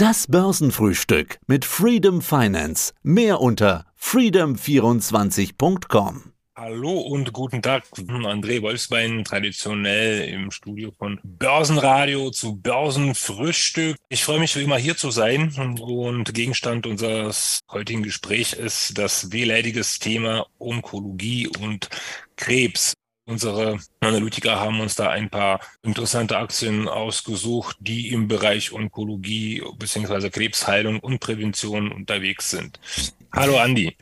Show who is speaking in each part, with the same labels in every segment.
Speaker 1: Das Börsenfrühstück mit Freedom Finance. Mehr unter freedom24.com.
Speaker 2: Hallo und guten Tag, André Wolfsbein, traditionell im Studio von Börsenradio zu Börsenfrühstück. Ich freue mich wie immer hier zu sein und Gegenstand unseres heutigen Gesprächs ist das wehleidiges Thema Onkologie und Krebs. Unsere Analytiker haben uns da ein paar interessante Aktien ausgesucht, die im Bereich Onkologie bzw. Krebsheilung und Prävention unterwegs sind. Hallo Andi.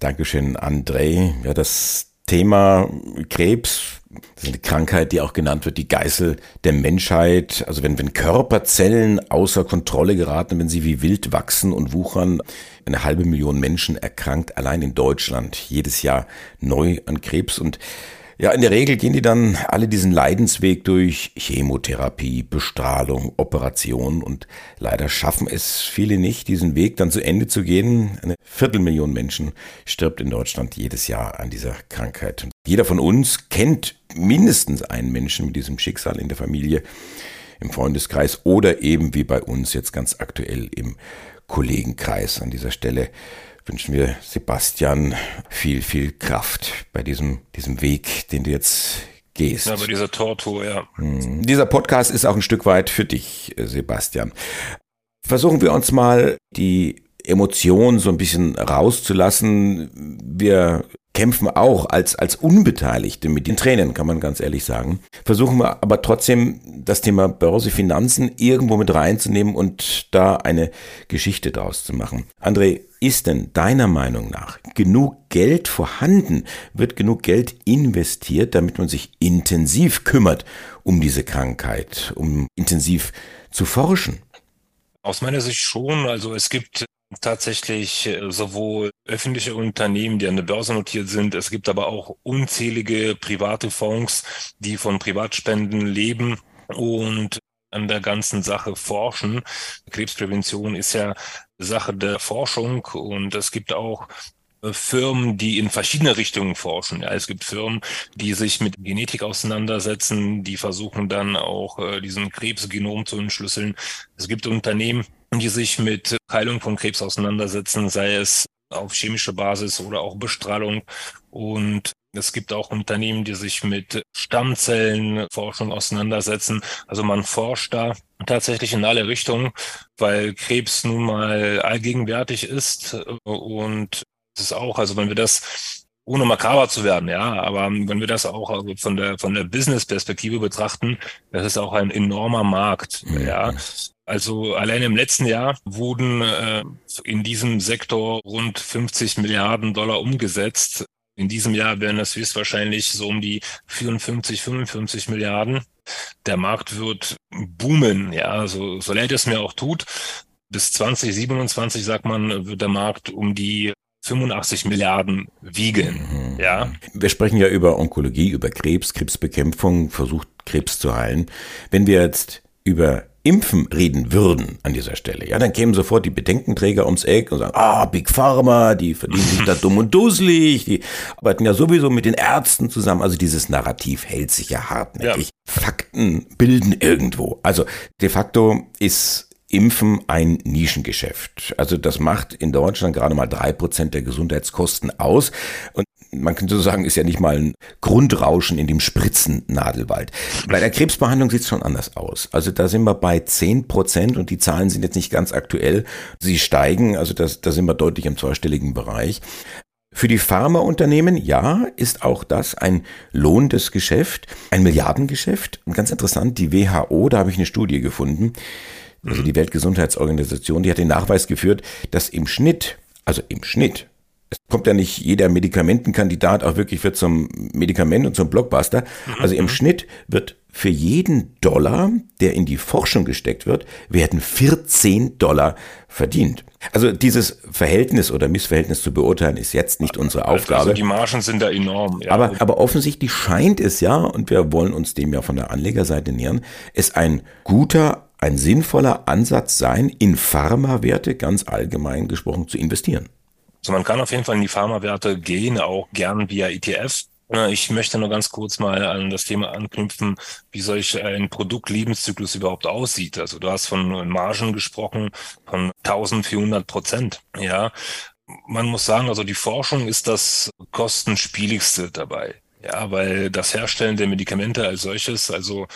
Speaker 3: Dankeschön, André. Ja, das Thema Krebs, das ist eine Krankheit, die auch genannt wird, die Geißel der Menschheit. Also wenn, wenn Körperzellen außer Kontrolle geraten, wenn sie wie wild wachsen und wuchern, eine halbe Million Menschen erkrankt allein in Deutschland jedes Jahr neu an Krebs und ja, in der Regel gehen die dann alle diesen Leidensweg durch Chemotherapie, Bestrahlung, Operation und leider schaffen es viele nicht, diesen Weg dann zu Ende zu gehen. Eine Viertelmillion Menschen stirbt in Deutschland jedes Jahr an dieser Krankheit. Und jeder von uns kennt mindestens einen Menschen mit diesem Schicksal in der Familie, im Freundeskreis oder eben wie bei uns jetzt ganz aktuell im Kollegenkreis an dieser Stelle wünschen wir Sebastian viel, viel Kraft bei diesem, diesem Weg, den du jetzt gehst.
Speaker 2: Ja, bei dieser Tortur, ja.
Speaker 3: Hm. Dieser Podcast ist auch ein Stück weit für dich, Sebastian. Versuchen wir uns mal die Emotionen so ein bisschen rauszulassen. Wir kämpfen auch als, als Unbeteiligte mit den Tränen, kann man ganz ehrlich sagen. Versuchen wir aber trotzdem das Thema Börse, Finanzen irgendwo mit reinzunehmen und da eine Geschichte draus zu machen. André, ist denn deiner Meinung nach genug Geld vorhanden? Wird genug Geld investiert, damit man sich intensiv kümmert um diese Krankheit, um intensiv zu forschen?
Speaker 2: Aus meiner Sicht schon. Also es gibt tatsächlich äh, sowohl öffentliche Unternehmen, die an der Börse notiert sind. Es gibt aber auch unzählige private Fonds, die von Privatspenden leben und an der ganzen Sache forschen. Krebsprävention ist ja Sache der Forschung und es gibt auch äh, Firmen, die in verschiedene Richtungen forschen. Ja, es gibt Firmen, die sich mit Genetik auseinandersetzen, die versuchen dann auch äh, diesen Krebsgenom zu entschlüsseln. Es gibt Unternehmen, die sich mit Heilung von Krebs auseinandersetzen, sei es auf chemische Basis oder auch Bestrahlung. Und es gibt auch Unternehmen, die sich mit Stammzellenforschung auseinandersetzen. Also man forscht da tatsächlich in alle Richtungen, weil Krebs nun mal allgegenwärtig ist. Und es ist auch, also wenn wir das ohne makaber zu werden, ja, aber wenn wir das auch also von der von der Business-Perspektive betrachten, das ist auch ein enormer Markt, mhm. ja. Also allein im letzten Jahr wurden äh, in diesem Sektor rund 50 Milliarden Dollar umgesetzt. In diesem Jahr werden das höchstwahrscheinlich so um die 54, 55 Milliarden. Der Markt wird boomen, ja, so, so leid es mir auch tut. Bis 2027, sagt man, wird der Markt um die 85 Milliarden wiegen. Mhm. Ja.
Speaker 3: Wir sprechen ja über Onkologie, über Krebs, Krebsbekämpfung, versucht Krebs zu heilen. Wenn wir jetzt über Impfen reden würden an dieser Stelle, ja, dann kämen sofort die Bedenkenträger ums Eck und sagen, ah, Big Pharma, die verdienen sich da dumm und dusselig, die arbeiten ja sowieso mit den Ärzten zusammen. Also dieses Narrativ hält sich ja hartnäckig. Ja. Fakten bilden irgendwo. Also de facto ist Impfen ein Nischengeschäft. Also das macht in Deutschland gerade mal drei Prozent der Gesundheitskosten aus. Und man könnte so sagen, ist ja nicht mal ein Grundrauschen in dem Spritzennadelwald. Bei der Krebsbehandlung sieht es schon anders aus. Also da sind wir bei zehn Prozent und die Zahlen sind jetzt nicht ganz aktuell. Sie steigen, also das, da sind wir deutlich im zweistelligen Bereich. Für die Pharmaunternehmen, ja, ist auch das ein lohnendes Geschäft, ein Milliardengeschäft. Und ganz interessant, die WHO, da habe ich eine Studie gefunden, also die Weltgesundheitsorganisation, die hat den Nachweis geführt, dass im Schnitt, also im Schnitt, es kommt ja nicht jeder Medikamentenkandidat auch wirklich für zum Medikament und zum Blockbuster. Mhm. Also im Schnitt wird für jeden Dollar, der in die Forschung gesteckt wird, werden 14 Dollar verdient. Also dieses Verhältnis oder Missverhältnis zu beurteilen ist jetzt nicht unsere Aufgabe. Also
Speaker 2: die Margen sind da enorm.
Speaker 3: Ja. Aber, aber offensichtlich scheint es ja, und wir wollen uns dem ja von der Anlegerseite nähern, es ein guter ein sinnvoller Ansatz sein, in Pharmawerte ganz allgemein gesprochen zu investieren.
Speaker 2: Also man kann auf jeden Fall in die Pharmawerte gehen, auch gern via ETF. Ich möchte nur ganz kurz mal an das Thema anknüpfen, wie solch ein Produktlebenszyklus überhaupt aussieht. Also du hast von Margen gesprochen, von 1400 Prozent. Ja, man muss sagen, also die Forschung ist das kostenspieligste dabei. Ja, weil das Herstellen der Medikamente als solches, also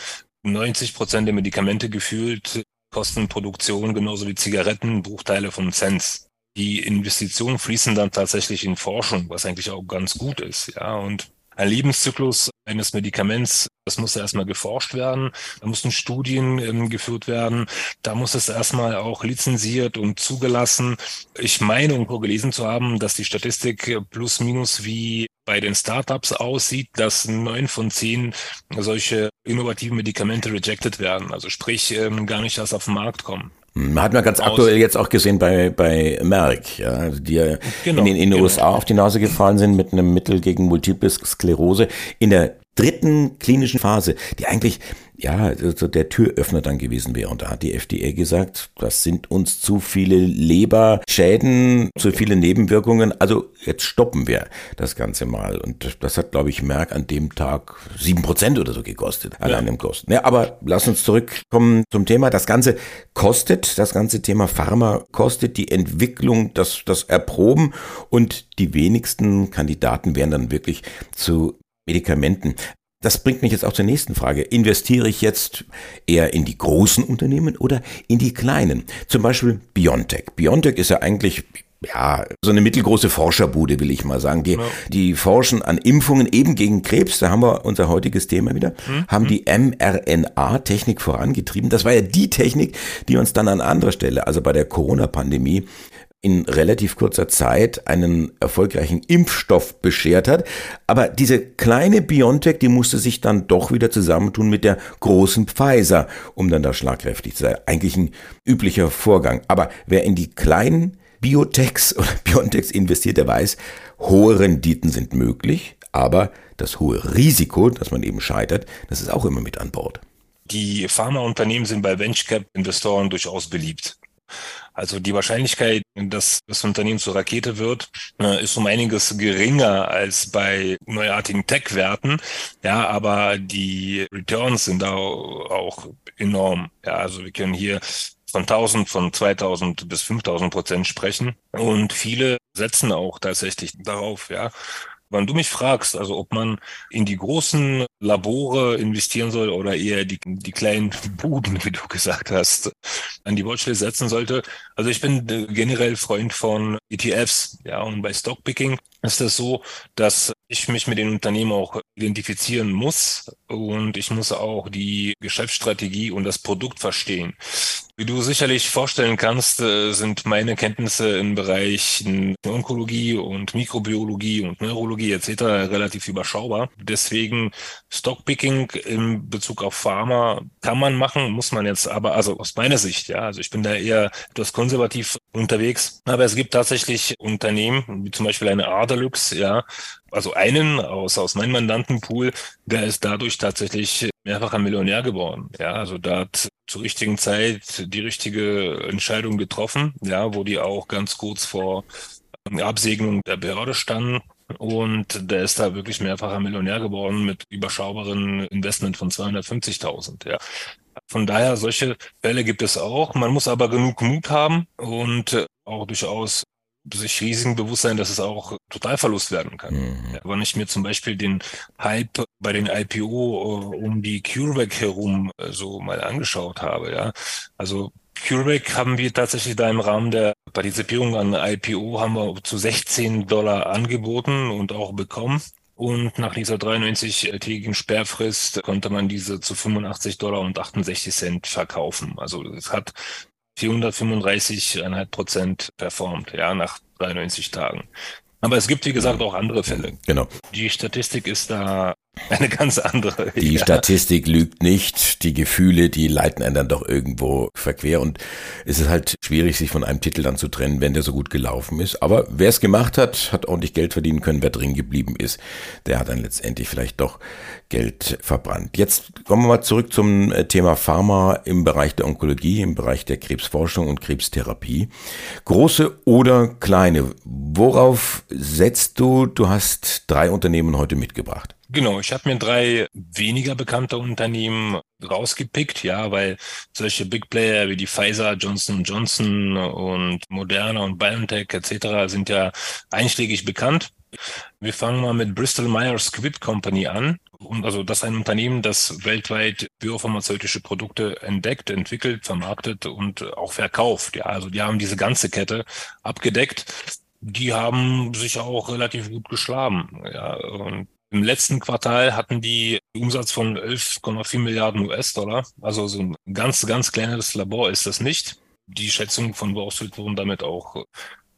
Speaker 2: 90 Prozent der Medikamente gefühlt kosten Produktion genauso wie Zigaretten Bruchteile von Cents. Die Investitionen fließen dann tatsächlich in Forschung, was eigentlich auch ganz gut ist. Ja, und Lebenszyklus eines Medikaments, das muss erstmal geforscht werden, da mussten Studien ähm, geführt werden, da muss es erstmal auch lizenziert und zugelassen. Ich meine, irgendwo gelesen zu haben, dass die Statistik plus minus wie bei den Startups aussieht, dass neun von zehn solche innovativen Medikamente rejected werden, also sprich ähm, gar nicht erst auf den Markt kommen.
Speaker 3: Man hat man ganz aktuell jetzt auch gesehen bei, bei Merck, ja, die ja genau, in den, in genau. USA auf die Nase gefallen sind mit einem Mittel gegen Multiple Sklerose in der dritten klinischen Phase, die eigentlich ja, so der Türöffner dann gewesen wäre. Und da hat die FDA gesagt, das sind uns zu viele Leberschäden, zu viele Nebenwirkungen. Also jetzt stoppen wir das Ganze mal. Und das hat, glaube ich, Merck an dem Tag sieben Prozent oder so gekostet, ja. allein im Kosten. Ja, aber lass uns zurückkommen zum Thema. Das Ganze kostet, das ganze Thema Pharma kostet die Entwicklung, das, das Erproben und die wenigsten Kandidaten werden dann wirklich zu Medikamenten. Das bringt mich jetzt auch zur nächsten Frage. Investiere ich jetzt eher in die großen Unternehmen oder in die kleinen? Zum Beispiel Biontech. Biontech ist ja eigentlich ja, so eine mittelgroße Forscherbude, will ich mal sagen. Die, ja. die forschen an Impfungen eben gegen Krebs, da haben wir unser heutiges Thema wieder, hm. haben die mRNA-Technik vorangetrieben. Das war ja die Technik, die uns dann an anderer Stelle, also bei der Corona-Pandemie, in relativ kurzer Zeit einen erfolgreichen Impfstoff beschert hat. Aber diese kleine BioNTech, die musste sich dann doch wieder zusammentun mit der großen Pfizer, um dann da schlagkräftig zu sein. Eigentlich ein üblicher Vorgang. Aber wer in die kleinen Biotechs oder BioNTechs investiert, der weiß, hohe Renditen sind möglich, aber das hohe Risiko, dass man eben scheitert, das ist auch immer mit an Bord.
Speaker 2: Die Pharmaunternehmen sind bei Venture Cap Investoren durchaus beliebt. Also die Wahrscheinlichkeit, dass das Unternehmen zur Rakete wird, äh, ist um einiges geringer als bei neuartigen Tech-Werten. Ja, aber die Returns sind da auch enorm. Ja, also wir können hier von 1000, von 2000 bis 5000 Prozent sprechen. Und viele setzen auch tatsächlich darauf, ja. Wenn du mich fragst, also ob man in die großen Labore investieren soll oder eher die, die kleinen Buden, wie du gesagt hast, an die Watchlist setzen sollte. Also ich bin generell Freund von ETFs, ja, und bei Stockpicking ist es so, dass ich mich mit den Unternehmen auch identifizieren muss und ich muss auch die Geschäftsstrategie und das Produkt verstehen. Wie du sicherlich vorstellen kannst, äh, sind meine Kenntnisse in Bereichen Onkologie und Mikrobiologie und Neurologie etc. relativ überschaubar. Deswegen Stockpicking in Bezug auf Pharma kann man machen, muss man jetzt aber, also aus meiner Sicht, ja, also ich bin da eher etwas konservativ unterwegs, aber es gibt tatsächlich Unternehmen, wie zum Beispiel eine Adelux, ja, also einen aus, aus meinem Mandantenpool, der ist dadurch tatsächlich mehrfacher Millionär geworden. Ja, also da hat zur richtigen Zeit die richtige Entscheidung getroffen, ja, wo die auch ganz kurz vor Absegnung der Behörde standen. Und der ist da wirklich mehrfacher Millionär geworden mit überschaubaren Investment von 250.000. Ja. Von daher, solche Fälle gibt es auch. Man muss aber genug Mut haben und auch durchaus sich riesigen bewusst sein, dass es auch Totalverlust werden kann. Mhm. Ja, wenn ich mir zum Beispiel den Hype bei den IPO äh, um die CureVac herum äh, so mal angeschaut habe, ja, also CureVac haben wir tatsächlich da im Rahmen der Partizipierung an IPO haben wir zu 16 Dollar angeboten und auch bekommen. Und nach dieser 93-tägigen Sperrfrist konnte man diese zu 85 Dollar und 68 Cent verkaufen. Also es hat 435,5 Prozent performt, ja, nach 93 Tagen. Aber es gibt, wie gesagt, auch andere Fälle.
Speaker 3: Genau.
Speaker 2: Die Statistik ist da eine ganz andere.
Speaker 3: Die ja. Statistik lügt nicht, die Gefühle, die leiten einen dann doch irgendwo verquer und es ist halt schwierig, sich von einem Titel dann zu trennen, wenn der so gut gelaufen ist. Aber wer es gemacht hat, hat ordentlich Geld verdienen können. Wer drin geblieben ist, der hat dann letztendlich vielleicht doch Geld verbrannt. Jetzt kommen wir mal zurück zum äh, Thema Pharma im Bereich der Onkologie, im Bereich der Krebsforschung und Krebstherapie. Große oder kleine, worauf setzt du? Du hast drei Unternehmen heute mitgebracht.
Speaker 2: Genau, ich habe mir drei weniger bekannte Unternehmen rausgepickt, ja, weil solche Big Player wie die Pfizer, Johnson Johnson und Moderna und BioNTech etc. sind ja einschlägig bekannt. Wir fangen mal mit Bristol Myers Squibb Company an. Und also das ist ein Unternehmen, das weltweit biopharmazeutische Produkte entdeckt, entwickelt, vermarktet und auch verkauft. Ja, also die haben diese ganze Kette abgedeckt. Die haben sich auch relativ gut geschlagen. Ja, und im letzten Quartal hatten die Umsatz von 11,4 Milliarden US-Dollar. Also so ein ganz, ganz kleines Labor ist das nicht. Die Schätzungen von Wall Street wurden damit auch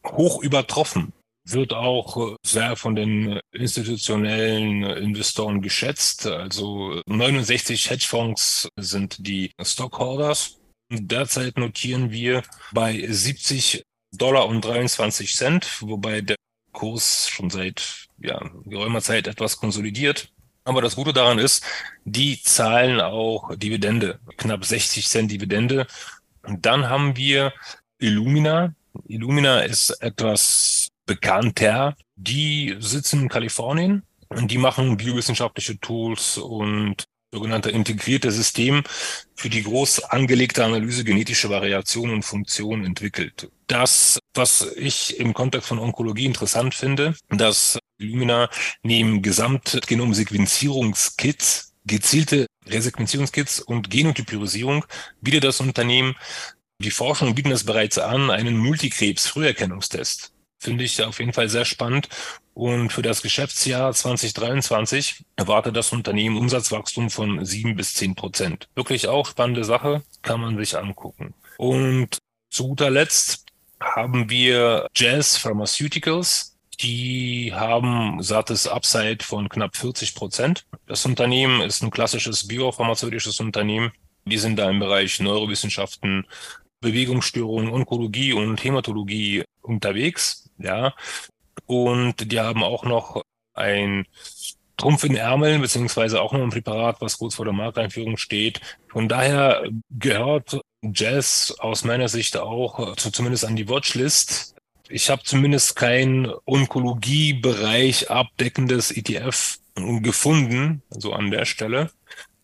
Speaker 2: hoch übertroffen. Wird auch sehr von den institutionellen Investoren geschätzt. Also 69 Hedgefonds sind die Stockholders. Derzeit notieren wir bei 70 Dollar und 23 Cent, wobei der Kurs schon seit ja, geraumer Zeit etwas konsolidiert. Aber das Gute daran ist, die zahlen auch Dividende, knapp 60 Cent Dividende. Und dann haben wir Illumina. Illumina ist etwas bekannter. Die sitzen in Kalifornien und die machen biowissenschaftliche Tools und sogenannte integrierte System für die groß angelegte Analyse genetischer Variationen und Funktionen entwickelt. Das, was ich im Kontext von Onkologie interessant finde, dass Illumina neben Gesamtgenomsequenzierungskits gezielte Resequenzierungskits und Genotypisierung bietet das Unternehmen die Forschung bieten das bereits an, einen Multikrebs-Früherkennungstest. Finde ich auf jeden Fall sehr spannend. Und für das Geschäftsjahr 2023 erwartet das Unternehmen Umsatzwachstum von sieben bis zehn Prozent. Wirklich auch spannende Sache, kann man sich angucken. Und zu guter Letzt haben wir Jazz Pharmaceuticals. Die haben sattes Upside von knapp 40 Prozent. Das Unternehmen ist ein klassisches biopharmazeutisches Unternehmen. Die sind da im Bereich Neurowissenschaften, Bewegungsstörungen, Onkologie und Hämatologie unterwegs. Ja. Und die haben auch noch ein Trumpf in Ärmeln, beziehungsweise auch noch ein Präparat, was kurz vor der Markteinführung steht. Von daher gehört Jazz aus meiner Sicht auch zumindest an die Watchlist ich habe zumindest kein Onkologie-Bereich abdeckendes ETF gefunden, so an der Stelle.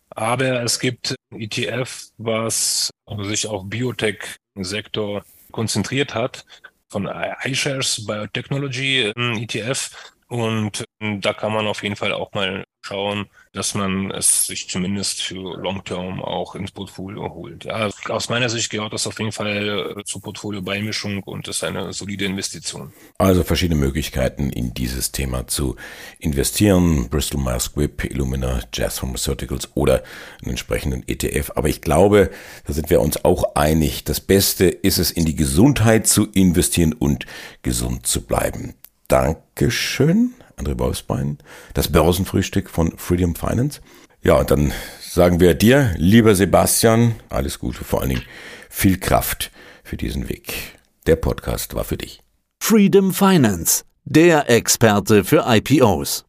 Speaker 2: Aber es gibt ETF, was sich auf Biotech-Sektor konzentriert hat, von iShares Biotechnology ETF. Und da kann man auf jeden Fall auch mal schauen, dass man es sich zumindest für Long-Term auch ins Portfolio holt. Ja, aus meiner Sicht gehört das auf jeden Fall äh, zur Portfolio-Beimischung und ist eine solide Investition.
Speaker 3: Also verschiedene Möglichkeiten in dieses Thema zu investieren. Bristol Myers Squibb, Illumina, Jazz Pharmaceuticals oder einen entsprechenden ETF. Aber ich glaube, da sind wir uns auch einig. Das Beste ist es, in die Gesundheit zu investieren und gesund zu bleiben. Dankeschön. André Wolfsbein, das Börsenfrühstück von Freedom Finance. Ja, und dann sagen wir dir, lieber Sebastian, alles Gute, vor allen Dingen viel Kraft für diesen Weg. Der Podcast war für dich.
Speaker 1: Freedom Finance, der Experte für IPOs.